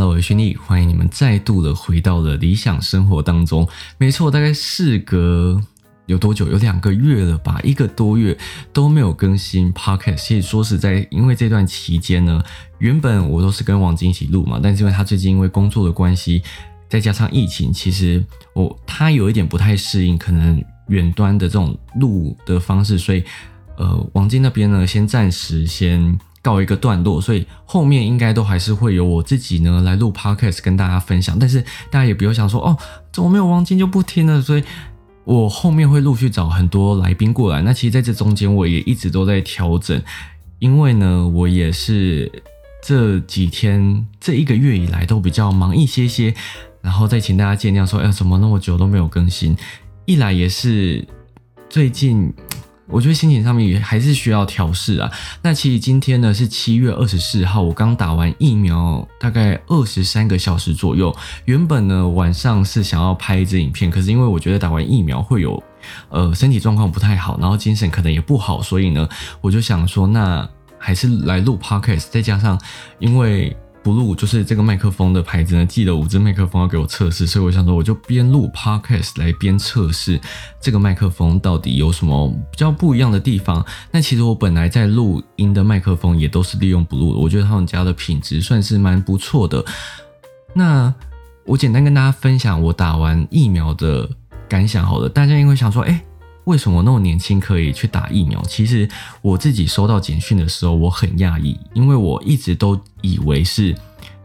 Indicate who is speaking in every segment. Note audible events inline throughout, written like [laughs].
Speaker 1: Hello，我是轩丽，欢迎你们再度的回到了理想生活当中。没错，大概事隔有多久？有两个月了吧，一个多月都没有更新 Podcast。其实说实在，因为这段期间呢，原本我都是跟王晶一起录嘛，但是因为他最近因为工作的关系，再加上疫情，其实我他有一点不太适应，可能远端的这种录的方式，所以呃，王晶那边呢，先暂时先。告一个段落，所以后面应该都还是会有我自己呢来录 podcast 跟大家分享。但是大家也不要想说哦，怎么没有王晶就不听了。所以我后面会陆续找很多来宾过来。那其实在这中间我也一直都在调整，因为呢我也是这几天这一个月以来都比较忙一些些，然后再请大家见谅说，哎，怎么那么久都没有更新？一来也是最近。我觉得心情上面也还是需要调试啊。那其实今天呢是七月二十四号，我刚打完疫苗，大概二十三个小时左右。原本呢晚上是想要拍一支影片，可是因为我觉得打完疫苗会有，呃身体状况不太好，然后精神可能也不好，所以呢我就想说，那还是来录 podcast。再加上因为。Blue 就是这个麦克风的牌子呢，寄了五支麦克风要给我测试，所以我想说我就边录 podcast 来边测试这个麦克风到底有什么比较不一样的地方。那其实我本来在录音的麦克风也都是利用不录的，我觉得他们家的品质算是蛮不错的。那我简单跟大家分享我打完疫苗的感想好了，大家因为想说，哎。为什么那么年轻可以去打疫苗？其实我自己收到简讯的时候，我很讶异，因为我一直都以为是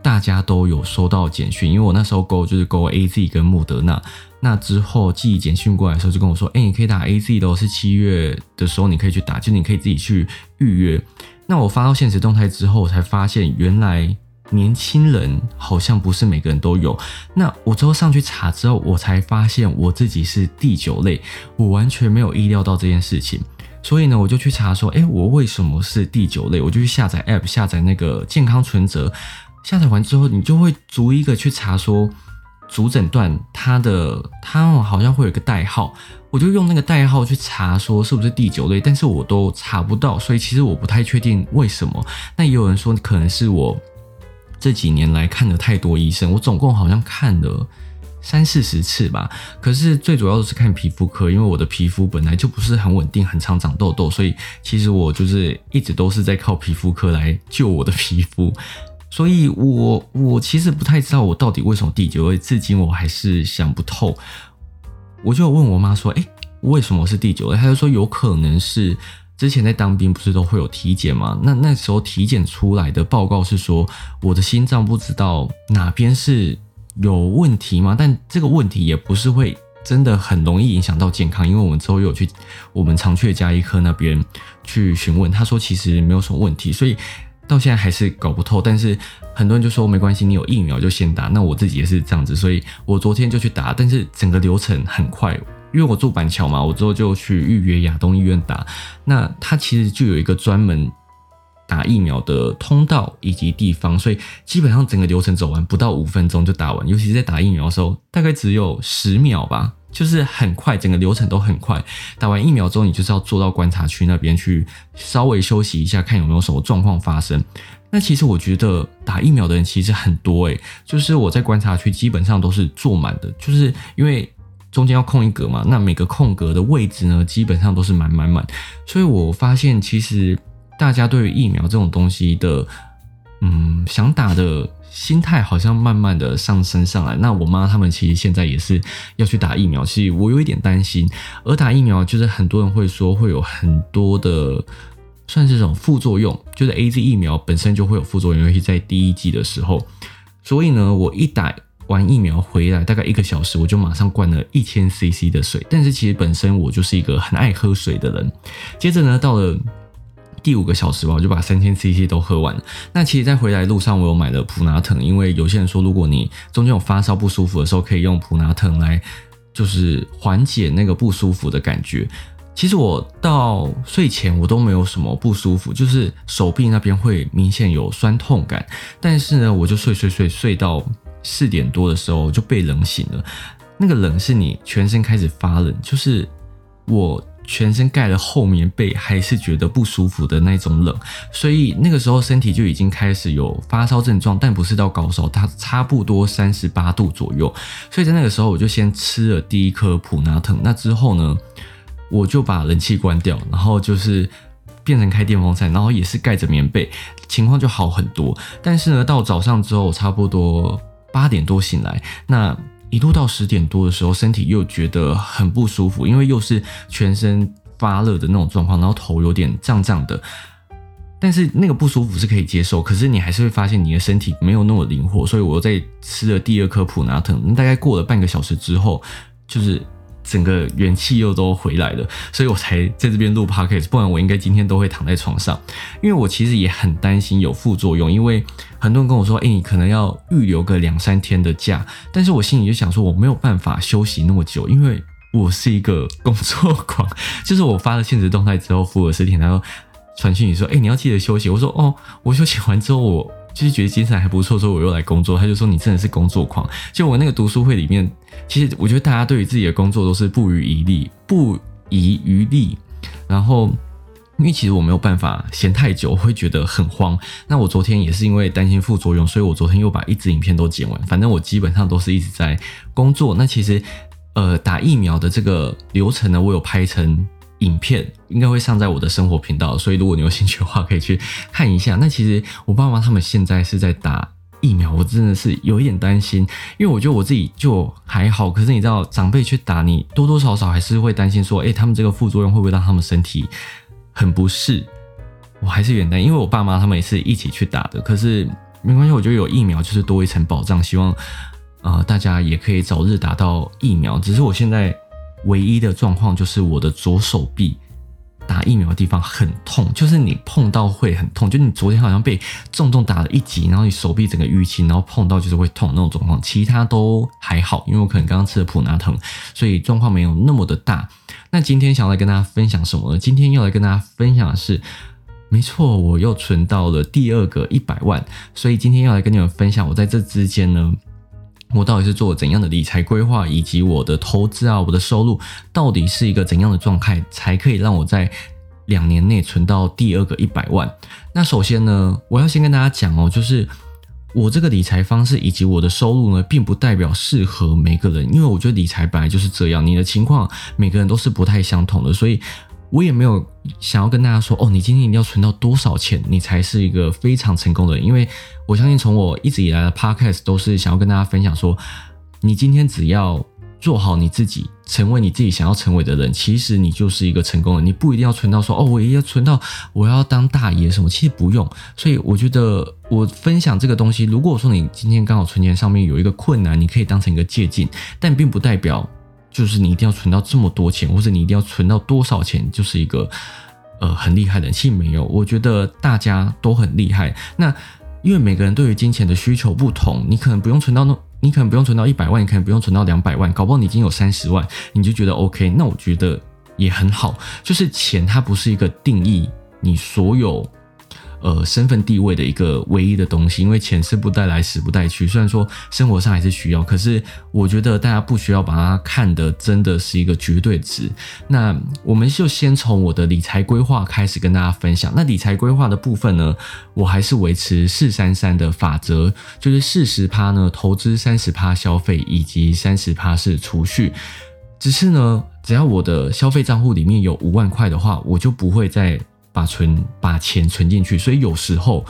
Speaker 1: 大家都有收到简讯，因为我那时候勾就是勾 A Z 跟莫德纳，那之后寄简讯过来的时候就跟我说，哎，你可以打 A Z 的，是七月的时候你可以去打，就你可以自己去预约。那我发到现实动态之后，我才发现原来。年轻人好像不是每个人都有。那我之后上去查之后，我才发现我自己是第九类，我完全没有意料到这件事情。所以呢，我就去查说，哎，我为什么是第九类？我就去下载 App，下载那个健康存折。下载完之后，你就会逐一个去查说，主诊断它的它好像会有一个代号，我就用那个代号去查说是不是第九类，但是我都查不到，所以其实我不太确定为什么。那也有人说可能是我。这几年来看了太多医生，我总共好像看了三四十次吧。可是最主要的是看皮肤科，因为我的皮肤本来就不是很稳定，很常长痘痘，所以其实我就是一直都是在靠皮肤科来救我的皮肤。[laughs] 所以我我其实不太知道我到底为什么第九位，至今我还是想不透。我就问我妈说：“哎，为什么是第九位？”她就说有可能是。之前在当兵不是都会有体检吗？那那时候体检出来的报告是说我的心脏不知道哪边是有问题吗？但这个问题也不是会真的很容易影响到健康，因为我们之后有去我们常去的加医科那边去询问，他说其实没有什么问题，所以到现在还是搞不透。但是很多人就说没关系，你有疫苗就先打。那我自己也是这样子，所以我昨天就去打，但是整个流程很快。因为我住板桥嘛，我之后就去预约亚东医院打。那它其实就有一个专门打疫苗的通道以及地方，所以基本上整个流程走完不到五分钟就打完。尤其是在打疫苗的时候，大概只有十秒吧，就是很快，整个流程都很快。打完疫苗之后，你就是要坐到观察区那边去稍微休息一下，看有没有什么状况发生。那其实我觉得打疫苗的人其实很多诶，就是我在观察区基本上都是坐满的，就是因为。中间要空一格嘛，那每个空格的位置呢，基本上都是满满满。所以我发现，其实大家对于疫苗这种东西的，嗯，想打的心态好像慢慢的上升上来。那我妈他们其实现在也是要去打疫苗，其实我有一点担心。而打疫苗就是很多人会说会有很多的，算是这种副作用，就是 A Z 疫苗本身就会有副作用，尤其在第一季的时候。所以呢，我一打。完疫苗回来大概一个小时，我就马上灌了一千 CC 的水。但是其实本身我就是一个很爱喝水的人。接着呢，到了第五个小时吧，我就把三千 CC 都喝完。那其实，在回来路上，我有买了普拿疼，因为有些人说，如果你中间有发烧不舒服的时候，可以用普拿疼来就是缓解那个不舒服的感觉。其实我到睡前我都没有什么不舒服，就是手臂那边会明显有酸痛感。但是呢，我就睡睡睡睡到。四点多的时候就被冷醒了，那个冷是你全身开始发冷，就是我全身盖了厚棉被，还是觉得不舒服的那种冷，所以那个时候身体就已经开始有发烧症状，但不是到高烧，它差不多三十八度左右。所以在那个时候，我就先吃了第一颗普拿疼。那之后呢，我就把冷气关掉，然后就是变成开电风扇，然后也是盖着棉被，情况就好很多。但是呢，到早上之后，差不多八点多醒来，那。一路到十点多的时候，身体又觉得很不舒服，因为又是全身发热的那种状况，然后头有点胀胀的。但是那个不舒服是可以接受，可是你还是会发现你的身体没有那么灵活，所以我又在吃了第二颗普拿疼。大概过了半个小时之后，就是。整个元气又都回来了，所以我才在这边录 podcast，不然我应该今天都会躺在床上。因为我其实也很担心有副作用，因为很多人跟我说，哎，你可能要预留个两三天的假，但是我心里就想说，我没有办法休息那么久，因为我是一个工作狂。[laughs] 就是我发了现实动态之后，福尔斯汀他说传讯你说，哎，你要记得休息。我说，哦，我休息完之后我。就是觉得精神还不错，所以我又来工作。他就说你真的是工作狂。就我那个读书会里面，其实我觉得大家对于自己的工作都是不遗余力，不遗余力。然后，因为其实我没有办法闲太久，会觉得很慌。那我昨天也是因为担心副作用，所以我昨天又把一支影片都剪完。反正我基本上都是一直在工作。那其实，呃，打疫苗的这个流程呢，我有拍成。影片应该会上在我的生活频道，所以如果你有兴趣的话，可以去看一下。那其实我爸妈他们现在是在打疫苗，我真的是有一点担心，因为我觉得我自己就还好，可是你知道长辈去打，你多多少少还是会担心说，哎，他们这个副作用会不会让他们身体很不适？我还是有点担，因为我爸妈他们也是一起去打的，可是没关系，我觉得有疫苗就是多一层保障，希望呃大家也可以早日打到疫苗。只是我现在。唯一的状况就是我的左手臂打疫苗的地方很痛，就是你碰到会很痛，就你昨天好像被重重打了一击，然后你手臂整个淤青，然后碰到就是会痛那种状况，其他都还好，因为我可能刚刚吃了普拿疼，所以状况没有那么的大。那今天想要来跟大家分享什么呢？今天要来跟大家分享的是，没错，我又存到了第二个一百万，所以今天要来跟你们分享，我在这之间呢。我到底是做怎样的理财规划，以及我的投资啊，我的收入到底是一个怎样的状态，才可以让我在两年内存到第二个一百万？那首先呢，我要先跟大家讲哦，就是我这个理财方式以及我的收入呢，并不代表适合每个人，因为我觉得理财本来就是这样，你的情况每个人都是不太相同的，所以。我也没有想要跟大家说哦，你今天一定要存到多少钱，你才是一个非常成功的人。因为我相信，从我一直以来的 podcast 都是想要跟大家分享说，你今天只要做好你自己，成为你自己想要成为的人，其实你就是一个成功的。你不一定要存到说哦，我一定要存到我要当大爷什么，其实不用。所以我觉得我分享这个东西，如果说你今天刚好存钱上面有一个困难，你可以当成一个借鉴，但并不代表。就是你一定要存到这么多钱，或者你一定要存到多少钱，就是一个呃很厉害的。其实没有，我觉得大家都很厉害。那因为每个人对于金钱的需求不同，你可能不用存到那，你可能不用存到一百万，你可能不用存到两百万，搞不好你已经有三十万，你就觉得 OK。那我觉得也很好。就是钱它不是一个定义你所有。呃，身份地位的一个唯一的东西，因为钱生不带来，死不带去。虽然说生活上还是需要，可是我觉得大家不需要把它看得真的是一个绝对值。那我们就先从我的理财规划开始跟大家分享。那理财规划的部分呢，我还是维持四三三的法则，就是四十趴呢投资，三十趴消费，以及三十趴是储蓄。只是呢，只要我的消费账户里面有五万块的话，我就不会再。把存把钱存进去，所以有时候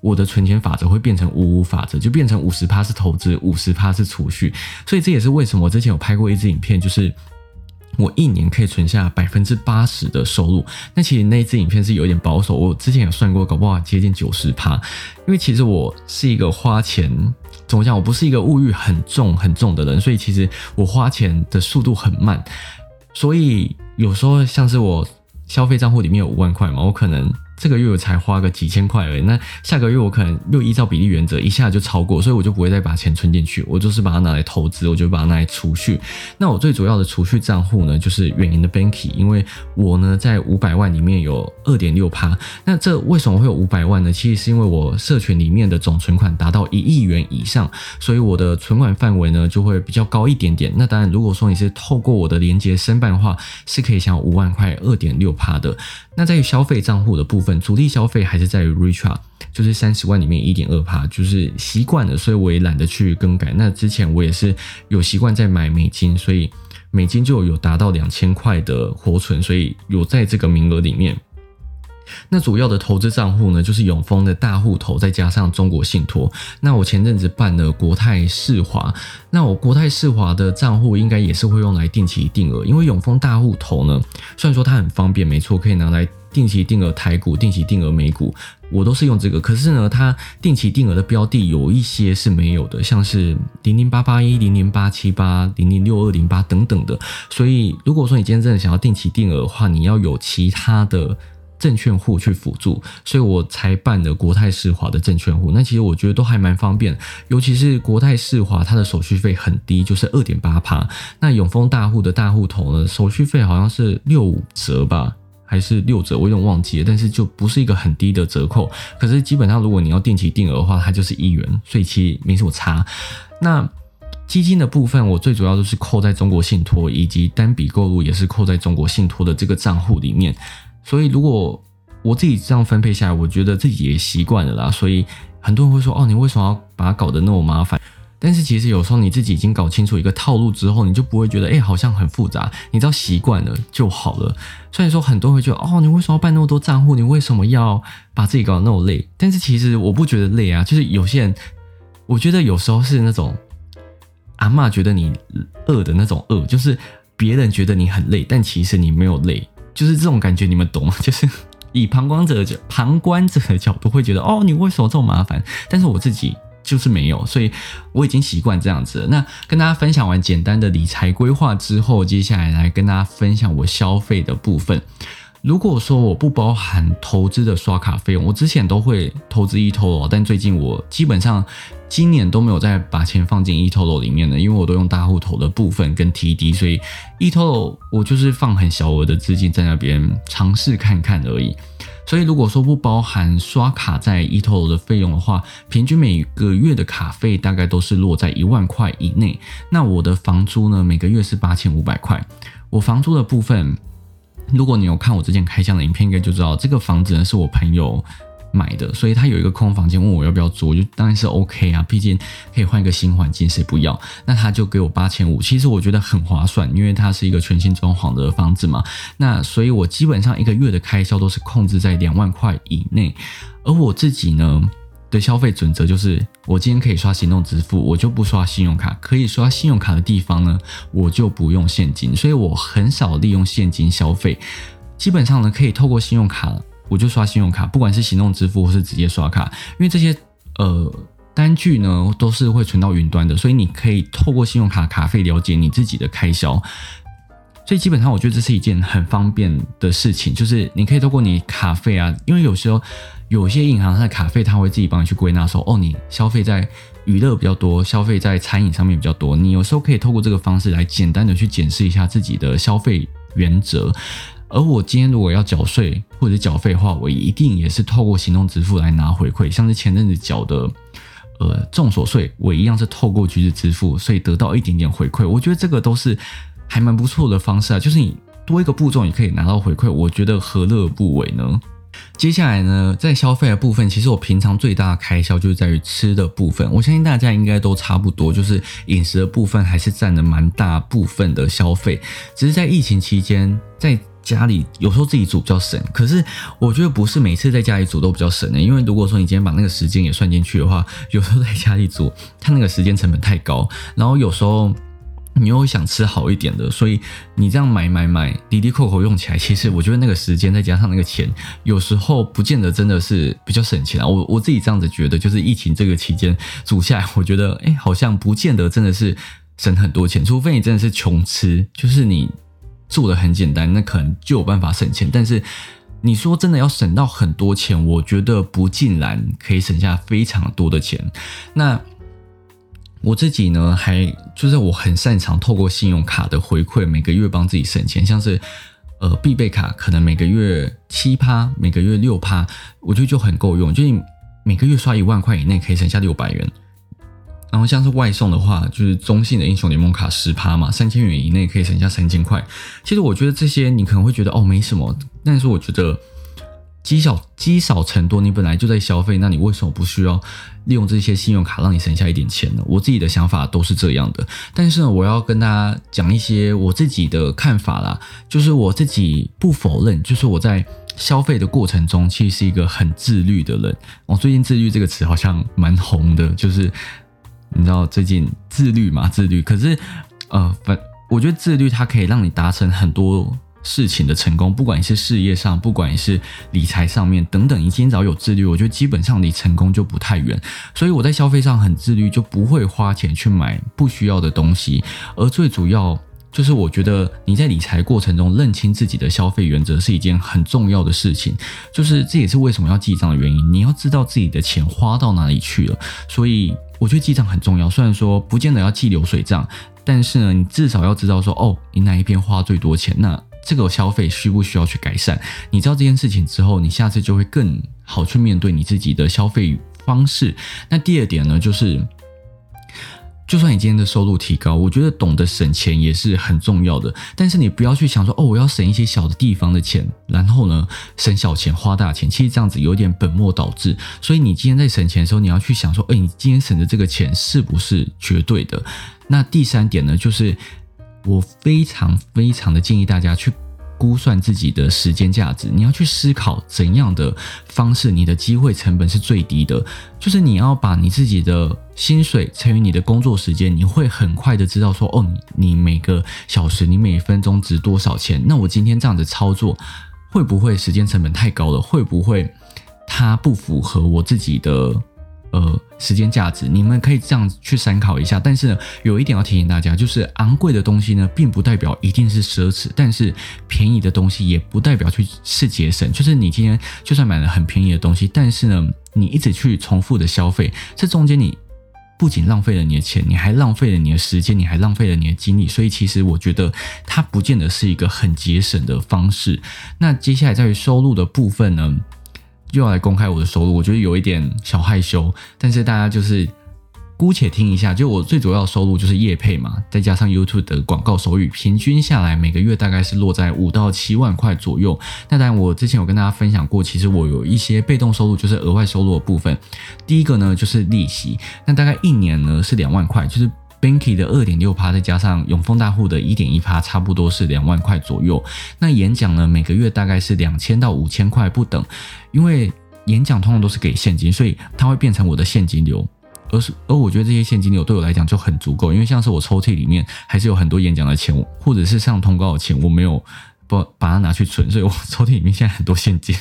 Speaker 1: 我的存钱法则会变成五五法则，就变成五十趴是投资，五十趴是储蓄。所以这也是为什么我之前有拍过一支影片，就是我一年可以存下百分之八十的收入。那其实那一支影片是有点保守，我之前有算过，搞不好接近九十趴。因为其实我是一个花钱怎么讲，我不是一个物欲很重很重的人，所以其实我花钱的速度很慢。所以有时候像是我。消费账户里面有五万块嘛，我可能这个月我才花个几千块而已，那下个月我可能又依照比例原则一下就超过，所以我就不会再把钱存进去，我就是把它拿来投资，我就把它拿来储蓄。那我最主要的储蓄账户呢，就是远银的 Banky，因为我呢在五百万里面有二点六趴。那这为什么会有五百万呢？其实是因为我社群里面的总存款达到一亿元以上，所以我的存款范围呢就会比较高一点点。那当然，如果说你是透过我的连接申办的话，是可以享有五万块二点六趴的。那在于消费账户的部分，主力消费还是在于 Richard，就是三十万里面一点二趴，就是习惯了，所以我也懒得去更改。那之前我也是有习惯在买美金，所以美金就有达到两千块的活存，所以有在这个名额里面。那主要的投资账户呢，就是永丰的大户头，再加上中国信托。那我前阵子办了国泰世华，那我国泰世华的账户应该也是会用来定期定额，因为永丰大户头呢，虽然说它很方便，没错，可以拿来定期定额台股、定期定额美股，我都是用这个。可是呢，它定期定额的标的有一些是没有的，像是零零八八一、零零八七八、零零六二零八等等的。所以如果说你今天真的想要定期定额的话，你要有其他的。证券户去辅助，所以我才办的国泰世华的证券户。那其实我觉得都还蛮方便，尤其是国泰世华，它的手续费很低，就是二点八趴。那永丰大户的大户头呢，手续费好像是六五折吧，还是六折，我有点忘记了。但是就不是一个很低的折扣。可是基本上如果你要定期定额的话，它就是一元，所以其实没什么差。那基金的部分，我最主要都是扣在中国信托，以及单笔购入也是扣在中国信托的这个账户里面。所以，如果我自己这样分配下来，我觉得自己也习惯了啦。所以很多人会说：“哦，你为什么要把它搞得那么麻烦？”但是其实有时候你自己已经搞清楚一个套路之后，你就不会觉得哎，好像很复杂。你只要习惯了就好了。虽然说很多人会觉得：“哦，你为什么要办那么多账户？你为什么要把自己搞得那么累？”但是其实我不觉得累啊。就是有些人，我觉得有时候是那种阿妈觉得你饿的那种饿，就是别人觉得你很累，但其实你没有累。就是这种感觉，你们懂吗？[laughs] 就是以旁观者角旁观者的角度会觉得，哦，你为什么这么麻烦？但是我自己就是没有，所以我已经习惯这样子了。那跟大家分享完简单的理财规划之后，接下来来跟大家分享我消费的部分。如果说我不包含投资的刷卡费用，我之前都会投资 eToro，但最近我基本上今年都没有再把钱放进 eToro 里面了，因为我都用大户投的部分跟 TD，所以 eToro 我就是放很小额的资金在那边尝试看看而已。所以如果说不包含刷卡在 eToro 的费用的话，平均每个月的卡费大概都是落在一万块以内。那我的房租呢，每个月是八千五百块，我房租的部分。如果你有看我之前开箱的影片，应该就知道这个房子呢是我朋友买的，所以他有一个空房间，问我要不要租，我就当然是 OK 啊，毕竟可以换一个新环境，谁不要？那他就给我八千五，其实我觉得很划算，因为它是一个全新装潢的房子嘛。那所以我基本上一个月的开销都是控制在两万块以内，而我自己呢？的消费准则就是，我今天可以刷行动支付，我就不刷信用卡；可以刷信用卡的地方呢，我就不用现金。所以我很少利用现金消费，基本上呢，可以透过信用卡，我就刷信用卡，不管是行动支付或是直接刷卡，因为这些呃单据呢都是会存到云端的，所以你可以透过信用卡卡费了解你自己的开销。所以基本上，我觉得这是一件很方便的事情，就是你可以透过你卡费啊，因为有时候有些银行它的卡费，它会自己帮你去归纳，说哦，你消费在娱乐比较多，消费在餐饮上面比较多，你有时候可以透过这个方式来简单的去检视一下自己的消费原则。而我今天如果要缴税或者缴费的话，我一定也是透过行动支付来拿回馈，像是前阵子缴的呃重所税，我一样是透过橘子支付，所以得到一点点回馈。我觉得这个都是。还蛮不错的方式啊，就是你多一个步骤，你可以拿到回馈，我觉得何乐不为呢？接下来呢，在消费的部分，其实我平常最大的开销就是在于吃的部分。我相信大家应该都差不多，就是饮食的部分还是占了蛮大部分的消费。只是在疫情期间，在家里有时候自己煮比较省，可是我觉得不是每次在家里煮都比较省的，因为如果说你今天把那个时间也算进去的话，有时候在家里煮，它那个时间成本太高，然后有时候。你又想吃好一点的，所以你这样买买买，滴滴扣扣用起来，其实我觉得那个时间再加上那个钱，有时候不见得真的是比较省钱啊。我我自己这样子觉得，就是疫情这个期间煮下来，我觉得哎，好像不见得真的是省很多钱，除非你真的是穷吃，就是你做的很简单，那可能就有办法省钱。但是你说真的要省到很多钱，我觉得不尽然可以省下非常多的钱。那我自己呢，还就是我很擅长透过信用卡的回馈，每个月帮自己省钱，像是呃必备卡，可能每个月七趴，每个月六趴，我觉得就很够用，就你每个月刷一万块以内可以省下六百元。然后像是外送的话，就是中信的英雄联盟卡十趴嘛，三千元以内可以省下三千块。其实我觉得这些你可能会觉得哦没什么，但是我觉得积少积少成多，你本来就在消费，那你为什么不需要利用这些信用卡让你省下一点钱呢？我自己的想法都是这样的。但是呢，我要跟大家讲一些我自己的看法啦，就是我自己不否认，就是我在消费的过程中，其实是一个很自律的人。我最近“自律”这个词好像蛮红的，就是。你知道最近自律嘛？自律，可是，呃，反我觉得自律它可以让你达成很多事情的成功，不管是事业上，不管是理财上面等等，你今天只要有自律，我觉得基本上离成功就不太远。所以我在消费上很自律，就不会花钱去买不需要的东西，而最主要。就是我觉得你在理财过程中认清自己的消费原则是一件很重要的事情，就是这也是为什么要记账的原因。你要知道自己的钱花到哪里去了，所以我觉得记账很重要。虽然说不见得要记流水账，但是呢，你至少要知道说，哦，你哪一边花最多钱，那这个消费需不需要去改善？你知道这件事情之后，你下次就会更好去面对你自己的消费方式。那第二点呢，就是。就算你今天的收入提高，我觉得懂得省钱也是很重要的。但是你不要去想说，哦，我要省一些小的地方的钱，然后呢，省小钱花大钱。其实这样子有点本末倒置。所以你今天在省钱的时候，你要去想说，哎，你今天省的这个钱是不是绝对的？那第三点呢，就是我非常非常的建议大家去。估算自己的时间价值，你要去思考怎样的方式，你的机会成本是最低的。就是你要把你自己的薪水乘以你的工作时间，你会很快的知道说，哦，你每个小时、你每分钟值多少钱？那我今天这样子操作，会不会时间成本太高了？会不会它不符合我自己的？呃，时间价值，你们可以这样去参考一下。但是呢，有一点要提醒大家，就是昂贵的东西呢，并不代表一定是奢侈；但是便宜的东西也不代表去是节省。就是你今天就算买了很便宜的东西，但是呢，你一直去重复的消费，这中间你不仅浪费了你的钱，你还浪费了你的时间，你还浪费了你的精力。所以其实我觉得它不见得是一个很节省的方式。那接下来在于收入的部分呢？又要来公开我的收入，我觉得有一点小害羞，但是大家就是姑且听一下。就我最主要的收入就是业配嘛，再加上 YouTube 的广告收入，平均下来每个月大概是落在五到七万块左右。那当然，我之前有跟大家分享过，其实我有一些被动收入，就是额外收入的部分。第一个呢就是利息，那大概一年呢是两万块，就是。Banky 的二点六趴，再加上永丰大户的一点一趴，差不多是两万块左右。那演讲呢，每个月大概是两千到五千块不等。因为演讲通常都是给现金，所以它会变成我的现金流。而是而我觉得这些现金流对我来讲就很足够，因为像是我抽屉里面还是有很多演讲的钱，或者是上通告的钱，我没有不把它拿去存，所以我 [laughs] 抽屉里面现在很多现金。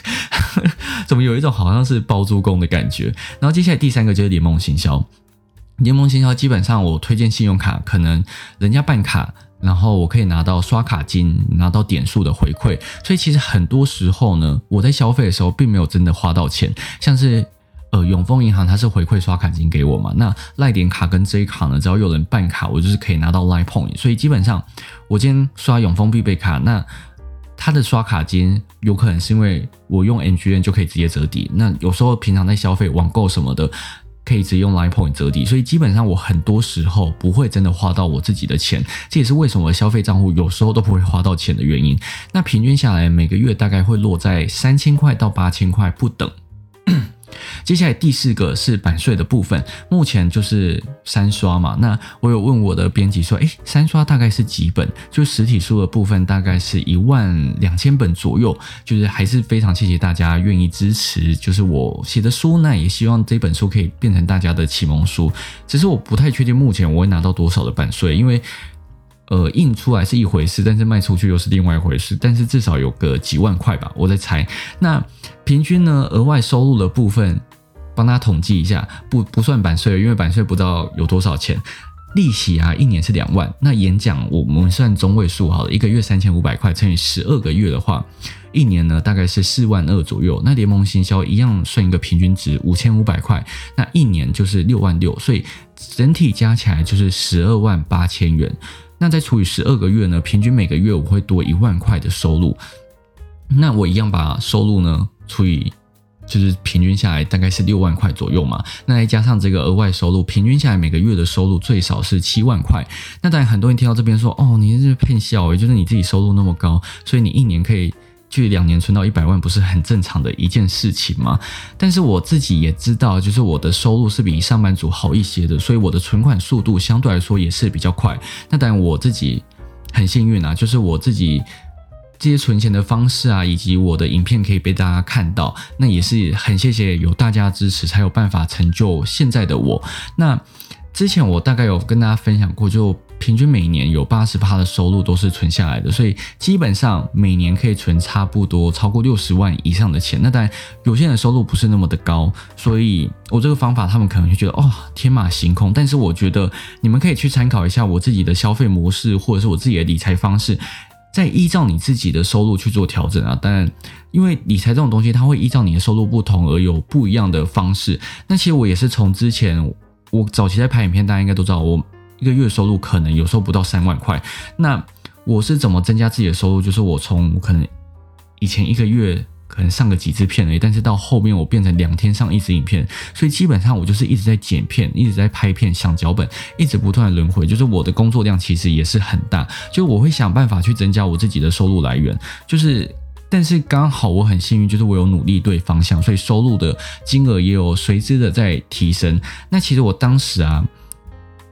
Speaker 1: [laughs] 怎么有一种好像是包租公的感觉？然后接下来第三个就是联盟行销。联盟行销基本上，我推荐信用卡，可能人家办卡，然后我可以拿到刷卡金，拿到点数的回馈。所以其实很多时候呢，我在消费的时候并没有真的花到钱。像是呃永丰银行，它是回馈刷卡金给我嘛。那赖点卡跟 J 卡呢，只要有人办卡，我就是可以拿到 Line Point。所以基本上我今天刷永丰必备卡，那它的刷卡金有可能是因为我用 NGN 就可以直接折抵。那有时候平常在消费网购什么的。可以直接用 Line Point 折抵，所以基本上我很多时候不会真的花到我自己的钱，这也是为什么消费账户有时候都不会花到钱的原因。那平均下来每个月大概会落在三千块到八千块不等。接下来第四个是版税的部分，目前就是三刷嘛。那我有问我的编辑说，诶，三刷大概是几本？就实体书的部分大概是一万两千本左右。就是还是非常谢谢大家愿意支持，就是我写的书，那也希望这本书可以变成大家的启蒙书。只是我不太确定目前我会拿到多少的版税，因为。呃，印出来是一回事，但是卖出去又是另外一回事。但是至少有个几万块吧，我在猜。那平均呢，额外收入的部分，帮大家统计一下，不不算版税，因为版税不知道有多少钱。利息啊，一年是两万。那演讲我们算中位数好了，一个月三千五百块乘以十二个月的话，一年呢大概是四万二左右。那联盟行销一样算一个平均值五千五百块，那一年就是六万六，所以整体加起来就是十二万八千元。那再除以十二个月呢，平均每个月我会多一万块的收入。那我一样把收入呢除以。就是平均下来大概是六万块左右嘛，那再加上这个额外收入，平均下来每个月的收入最少是七万块。那当然很多人听到这边说，哦，你是骗笑诶，就是你自己收入那么高，所以你一年可以去两年存到一百万，不是很正常的一件事情吗？但是我自己也知道，就是我的收入是比上班族好一些的，所以我的存款速度相对来说也是比较快。那当然我自己很幸运啊，就是我自己。这些存钱的方式啊，以及我的影片可以被大家看到，那也是很谢谢有大家支持，才有办法成就现在的我。那之前我大概有跟大家分享过，就平均每年有八十趴的收入都是存下来的，所以基本上每年可以存差不多超过六十万以上的钱。那当然有些人收入不是那么的高，所以我这个方法他们可能就觉得哦天马行空，但是我觉得你们可以去参考一下我自己的消费模式，或者是我自己的理财方式。再依照你自己的收入去做调整啊，当然，因为理财这种东西，它会依照你的收入不同而有不一样的方式。那其实我也是从之前我早期在拍影片，大家应该都知道，我一个月收入可能有时候不到三万块。那我是怎么增加自己的收入？就是我从可能以前一个月。可能上个几支片而已，但是到后面我变成两天上一支影片，所以基本上我就是一直在剪片，一直在拍片，想脚本，一直不断轮回，就是我的工作量其实也是很大，就我会想办法去增加我自己的收入来源，就是，但是刚好我很幸运，就是我有努力对方向，所以收入的金额也有随之的在提升。那其实我当时啊，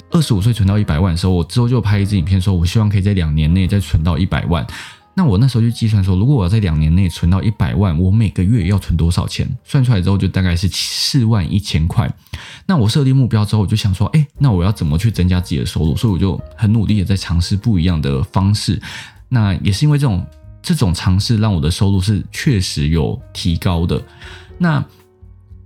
Speaker 1: 二十五岁存到一百万的时候，我之后就拍一支影片，说我希望可以在两年内再存到一百万。那我那时候就计算说，如果我要在两年内存到一百万，我每个月要存多少钱？算出来之后就大概是四万一千块。那我设定目标之后，我就想说，哎，那我要怎么去增加自己的收入？所以我就很努力的在尝试不一样的方式。那也是因为这种这种尝试，让我的收入是确实有提高的。那。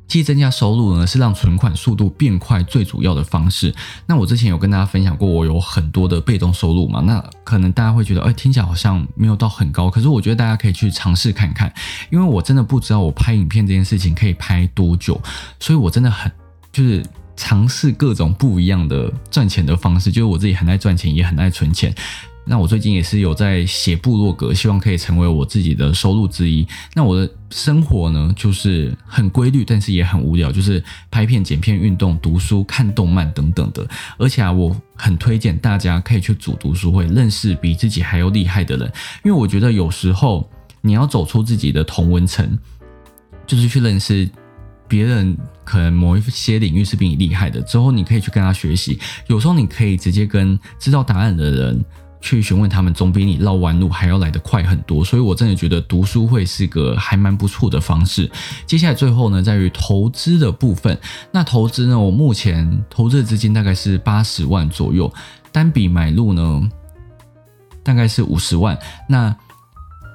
Speaker 1: 既增加收入呢，是让存款速度变快最主要的方式。那我之前有跟大家分享过，我有很多的被动收入嘛。那可能大家会觉得，哎，听起来好像没有到很高。可是我觉得大家可以去尝试看看，因为我真的不知道我拍影片这件事情可以拍多久，所以我真的很就是尝试各种不一样的赚钱的方式。就是我自己很爱赚钱，也很爱存钱。那我最近也是有在写部落格，希望可以成为我自己的收入之一。那我的生活呢，就是很规律，但是也很无聊，就是拍片、剪片、运动、读书、看动漫等等的。而且啊，我很推荐大家可以去组读书会，认识比自己还要厉害的人。因为我觉得有时候你要走出自己的同温层，就是去认识别人，可能某一些领域是比你厉害的，之后你可以去跟他学习。有时候你可以直接跟知道答案的人。去询问他们，总比你绕弯路还要来得快很多。所以我真的觉得读书会是个还蛮不错的方式。接下来最后呢，在于投资的部分。那投资呢，我目前投资的资金大概是八十万左右，单笔买入呢大概是五十万。那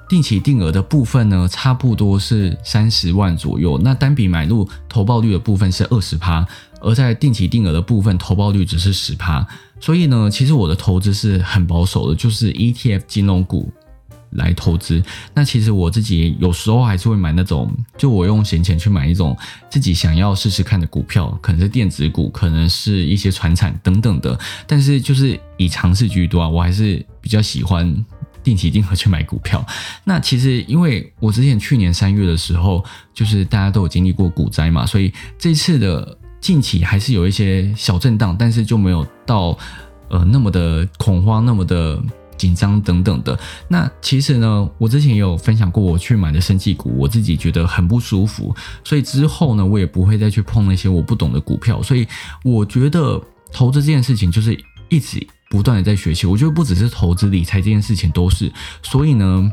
Speaker 1: 定期定额的部分呢，差不多是三十万左右。那单笔买入投报率的部分是二十趴，而在定期定额的部分投报率只是十趴。所以呢，其实我的投资是很保守的，就是 ETF 金融股来投资。那其实我自己有时候还是会买那种，就我用闲钱去买一种自己想要试试看的股票，可能是电子股，可能是一些船产等等的。但是就是以尝试居多啊，我还是比较喜欢定期定额去买股票。那其实因为我之前去年三月的时候，就是大家都有经历过股灾嘛，所以这次的。近期还是有一些小震荡，但是就没有到呃那么的恐慌、那么的紧张等等的。那其实呢，我之前也有分享过，我去买的生技股，我自己觉得很不舒服，所以之后呢，我也不会再去碰那些我不懂的股票。所以我觉得投资这件事情就是一直不断的在学习。我觉得不只是投资理财这件事情都是，所以呢。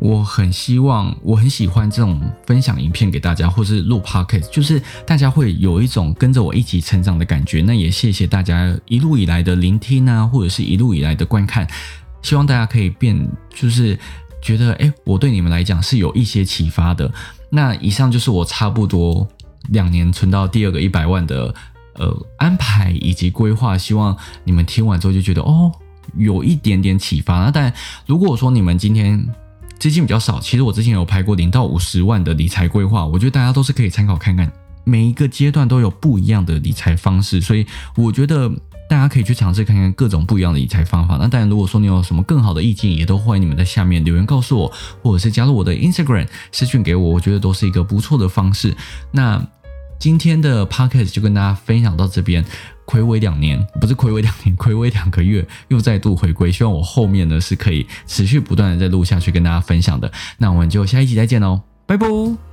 Speaker 1: 我很希望，我很喜欢这种分享影片给大家，或是录 podcast，就是大家会有一种跟着我一起成长的感觉。那也谢谢大家一路以来的聆听啊，或者是一路以来的观看。希望大家可以变，就是觉得，哎，我对你们来讲是有一些启发的。那以上就是我差不多两年存到第二个一百万的。呃安排以及规划，希望你们听完之后就觉得哦，有一点点启发。那但如果说你们今天资金比较少，其实我之前有拍过零到五十万的理财规划，我觉得大家都是可以参考看看。每一个阶段都有不一样的理财方式，所以我觉得大家可以去尝试看看各种不一样的理财方法。那当然，如果说你有什么更好的意见，也都欢迎你们在下面留言告诉我，或者是加入我的 Instagram 私讯给我，我觉得都是一个不错的方式。那今天的 Podcast 就跟大家分享到这边，暌违两年，不是暌违两年，暌违两个月，又再度回归。希望我后面呢是可以持续不断的在录下去跟大家分享的。那我们就下一集再见喽，拜拜。